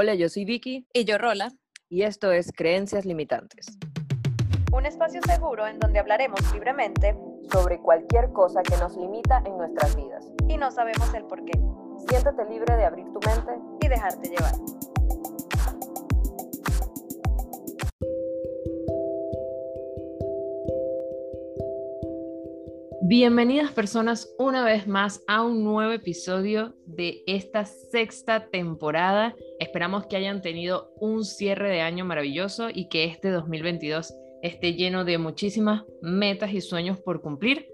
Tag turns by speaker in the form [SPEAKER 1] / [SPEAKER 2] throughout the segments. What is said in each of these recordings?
[SPEAKER 1] Hola, yo soy Vicky.
[SPEAKER 2] Y yo Rola.
[SPEAKER 1] Y esto es Creencias Limitantes.
[SPEAKER 2] Un espacio seguro en donde hablaremos libremente
[SPEAKER 1] sobre cualquier cosa que nos limita en nuestras vidas.
[SPEAKER 2] Y no sabemos el por qué.
[SPEAKER 1] Siéntate libre de abrir tu mente
[SPEAKER 2] y dejarte llevar.
[SPEAKER 3] Bienvenidas personas una vez más a un nuevo episodio de esta sexta temporada. Esperamos que hayan tenido un cierre de año maravilloso y que este 2022 esté lleno de muchísimas metas y sueños por cumplir.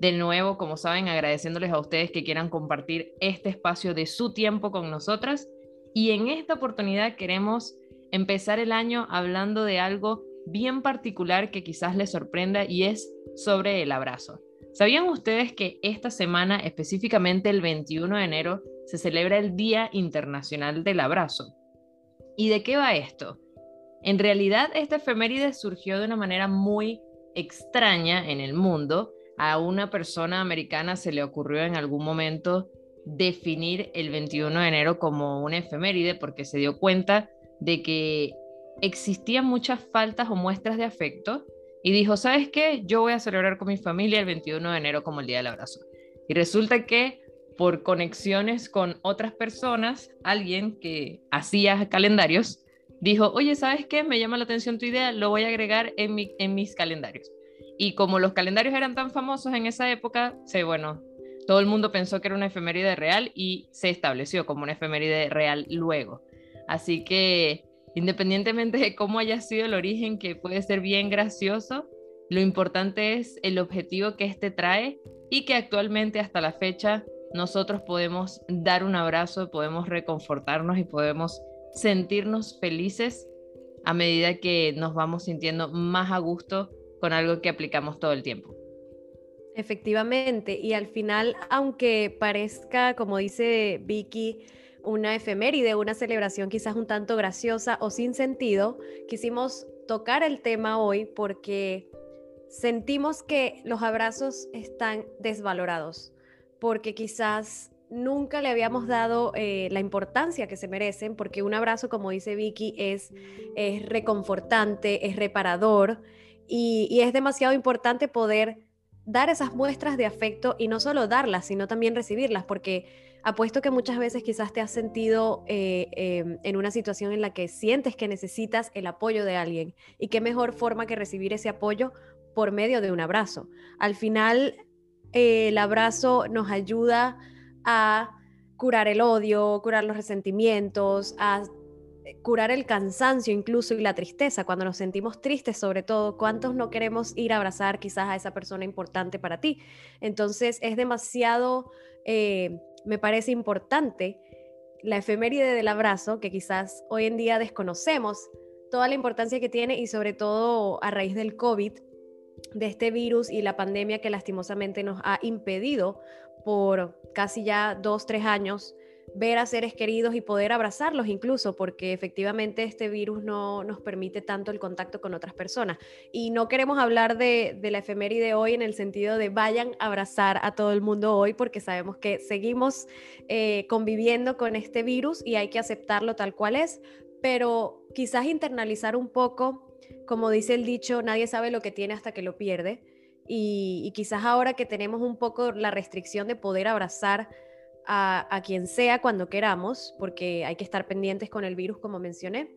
[SPEAKER 3] De nuevo, como saben, agradeciéndoles a ustedes que quieran compartir este espacio de su tiempo con nosotras. Y en esta oportunidad queremos empezar el año hablando de algo bien particular que quizás les sorprenda y es sobre el abrazo. ¿Sabían ustedes que esta semana, específicamente el 21 de enero, se celebra el Día Internacional del Abrazo? ¿Y de qué va esto? En realidad, esta efeméride surgió de una manera muy extraña en el mundo. A una persona americana se le ocurrió en algún momento definir el 21 de enero como una efeméride porque se dio cuenta de que existían muchas faltas o muestras de afecto y dijo, ¿sabes qué? Yo voy a celebrar con mi familia el 21 de enero como el Día del Abrazo. Y resulta que por conexiones con otras personas, alguien que hacía calendarios dijo, oye, ¿sabes qué? Me llama la atención tu idea, lo voy a agregar en, mi, en mis calendarios. Y como los calendarios eran tan famosos en esa época, se, bueno, todo el mundo pensó que era una efeméride real y se estableció como una efeméride real luego. Así que Independientemente de cómo haya sido el origen, que puede ser bien gracioso, lo importante es el objetivo que este trae y que actualmente hasta la fecha nosotros podemos dar un abrazo, podemos reconfortarnos y podemos sentirnos felices a medida que nos vamos sintiendo más a gusto con algo que aplicamos todo el tiempo.
[SPEAKER 4] Efectivamente, y al final, aunque parezca, como dice Vicky, una efeméride, una celebración quizás un tanto graciosa o sin sentido, quisimos tocar el tema hoy porque sentimos que los abrazos están desvalorados, porque quizás nunca le habíamos dado eh, la importancia que se merecen, porque un abrazo, como dice Vicky, es, es reconfortante, es reparador y es demasiado importante poder dar esas muestras de afecto y no solo darlas, sino también recibirlas, porque apuesto que muchas veces quizás te has sentido eh, em, en una situación en la que sientes que necesitas el apoyo de alguien y qué mejor forma que recibir ese apoyo por medio de un abrazo. Al final, eh, el abrazo nos ayuda a curar el odio, curar los resentimientos, a eh, curar el cansancio incluso y la tristeza, cuando nos sentimos tristes sobre todo, ¿cuántos no queremos ir a abrazar quizás a esa persona importante para ti? Entonces es demasiado me parece importante la efeméride del abrazo, que quizás hoy en día desconocemos toda la importancia que tiene y sobre todo a raíz del COVID, de este virus y la pandemia que lastimosamente nos ha impedido por casi ya dos, tres años ver a seres queridos y poder abrazarlos incluso, porque efectivamente este virus no nos permite tanto el contacto con otras personas. Y no queremos hablar de, de la efeméride hoy en el sentido de vayan a abrazar a todo el mundo hoy, porque sabemos que seguimos eh, conviviendo con este virus y hay que aceptarlo tal cual es, pero quizás internalizar un poco, como dice el dicho, nadie sabe lo que tiene hasta que lo pierde. Y, quizás ahora que tenemos un poco la restricción de poder abrazar a, quien sea cuando queramos, porque hay que estar pendientes con el virus, como mencioné,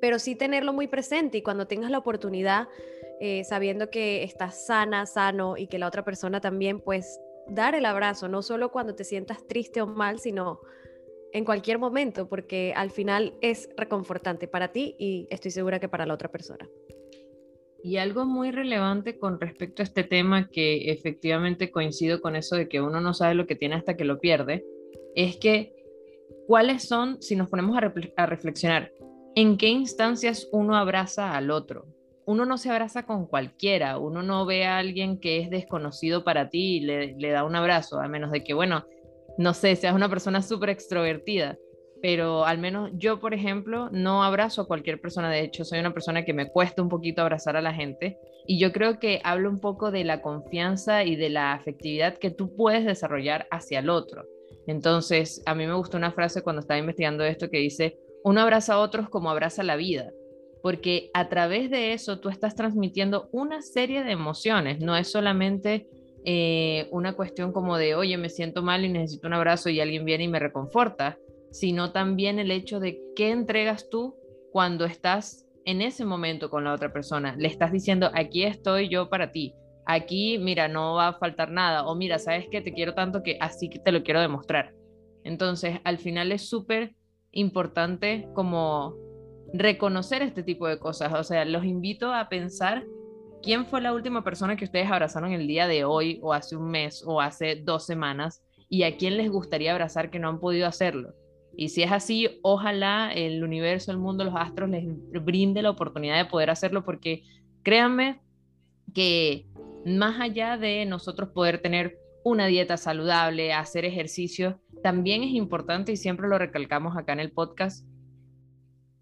[SPEAKER 4] pero sí tenerlo muy presente y cuando tengas la oportunidad, eh, sabiendo que estás sana, sano y que la otra persona también, pues dar el abrazo, no solo cuando te sientas triste o mal, sino en cualquier momento, porque al final es reconfortante para ti y estoy segura que para la otra persona.
[SPEAKER 3] Y algo muy relevante con respecto a este tema, que efectivamente coincido con eso de que uno no sabe lo que tiene hasta que lo pierde, es que cuáles son, si nos ponemos a, reflexionar, en qué instancias uno abraza al otro. Uno no se abraza con cualquiera, uno no ve a alguien que es desconocido para ti y le, le da un abrazo, a menos de que, bueno, no sé, seas una persona súper extrovertida pero al menos yo, por ejemplo, no abrazo a cualquier persona. De hecho, soy una persona que me cuesta un poquito abrazar a la gente. Y yo creo que hablo un poco de la confianza y de la afectividad que tú puedes desarrollar hacia el otro. Entonces, a mí me gustó una frase cuando estaba investigando esto que dice, uno abraza a otros como abraza la vida, porque a través de eso tú estás transmitiendo una serie de emociones, no es solamente eh, una cuestión como de, oye, me siento mal y necesito un abrazo y alguien viene y me reconforta, sino también el hecho de qué entregas tú cuando estás en ese momento con la otra persona. Le estás diciendo, aquí estoy yo para ti, aquí, mira, no va a faltar nada, o mira, sabes que te quiero tanto que así que te lo quiero demostrar. Entonces, al final es súper importante como reconocer este tipo de cosas. O sea, los invito a pensar quién fue la última persona que ustedes abrazaron el día de hoy o hace un mes o hace dos semanas y a quién les gustaría abrazar que no han podido hacerlo. Y si es así, ojalá el universo, el mundo, los astros les brinde la oportunidad de poder hacerlo porque créanme que más allá de nosotros poder tener una dieta saludable, hacer ejercicio, también es importante, y siempre lo recalcamos acá en el podcast,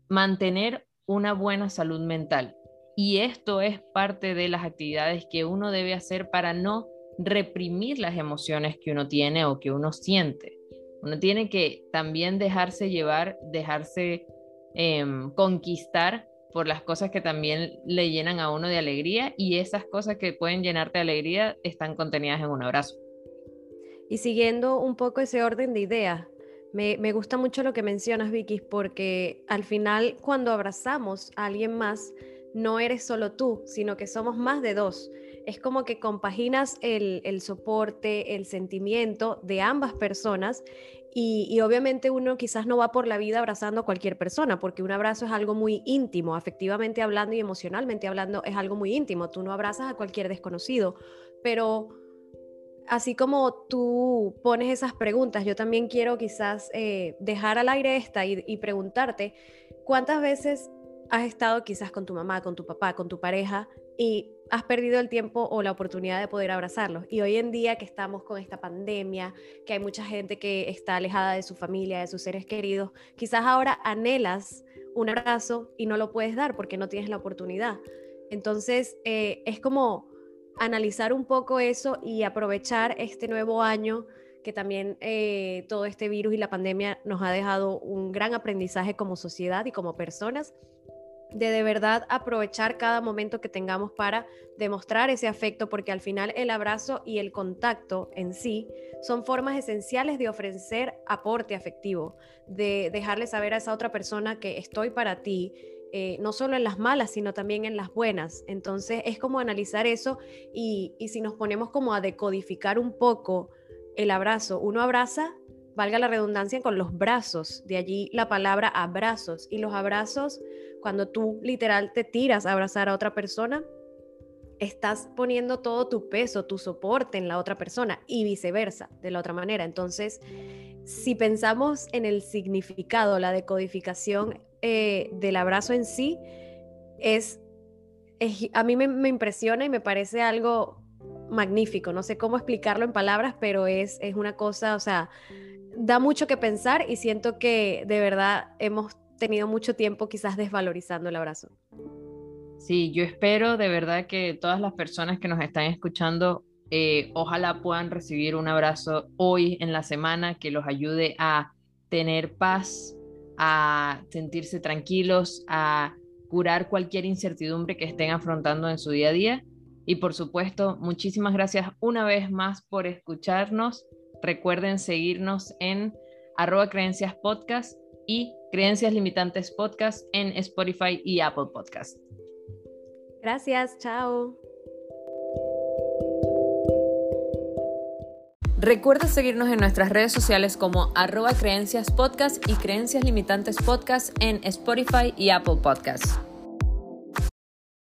[SPEAKER 3] mantener una buena salud mental. Y esto es parte de las actividades que uno debe hacer para no reprimir las emociones que uno tiene o que uno siente. Uno tiene que también dejarse llevar, dejarse em, conquistar por las cosas que también le llenan a uno de alegría y esas cosas que pueden llenarte de alegría están contenidas en un abrazo.
[SPEAKER 4] Y siguiendo un poco ese orden de ideas, me, me, gusta mucho lo que mencionas, Vicky, porque al final cuando abrazamos a alguien más, no eres solo tú, sino que somos más de dos. Es como que compaginas el, el soporte, el sentimiento de ambas personas y, obviamente uno quizás no va por la vida abrazando a cualquier persona, porque un abrazo es algo muy íntimo, afectivamente hablando y emocionalmente hablando es algo muy íntimo. Tú no abrazas a cualquier desconocido, pero así como tú pones esas preguntas, yo también quiero quizás eh, dejar al aire esta y preguntarte, ¿cuántas veces has estado quizás con tu mamá, con tu papá, con tu pareja y has perdido el tiempo o la oportunidad de poder abrazarlos. Y hoy en día que estamos con esta pandemia, que hay mucha gente que está alejada de su familia, de sus seres queridos, quizás ahora anhelas un abrazo y no lo puedes dar porque no tienes la oportunidad. Entonces, eh, es como analizar un poco eso y aprovechar este nuevo año que también eh, todo este virus y la pandemia nos ha dejado un gran aprendizaje como sociedad y como personas de de verdad aprovechar cada momento que tengamos para demostrar ese afecto, porque al final el abrazo y el contacto en sí son formas esenciales de ofrecer aporte afectivo, de dejarle saber a esa otra persona que estoy para ti, eh, no solo en las malas, sino también en las buenas. Entonces es como analizar eso y, y si nos ponemos como a decodificar un poco el abrazo, uno abraza valga la redundancia, con los brazos, de allí la palabra abrazos. Y los abrazos cuando tú literal te tiras a abrazar a otra persona, estás poniendo todo tu peso, tu soporte en la otra persona y viceversa, de la otra manera. Entonces, si pensamos en el significado, la decodificación eh, del abrazo en sí, es, a mí me, impresiona y me parece algo magnífico. No sé cómo explicarlo en palabras, pero es, es una cosa, o sea, da mucho que pensar y siento que de verdad hemos tenido mucho tiempo quizás desvalorizando el abrazo.
[SPEAKER 3] Sí, yo espero de verdad que todas las personas que nos están escuchando, eh, ojalá puedan recibir un abrazo hoy en la semana que los ayude a tener paz, a sentirse tranquilos, a curar cualquier incertidumbre que estén afrontando en su día a día. Y por supuesto, muchísimas gracias una vez más por escucharnos. Recuerden seguirnos en arroba creencias podcast y Creencias Limitantes Podcast en Spotify y Apple Podcast.
[SPEAKER 4] Gracias, chao.
[SPEAKER 3] Recuerda seguirnos en nuestras redes sociales como arroba creencias podcast y creencias limitantes podcast en Spotify y Apple Podcast.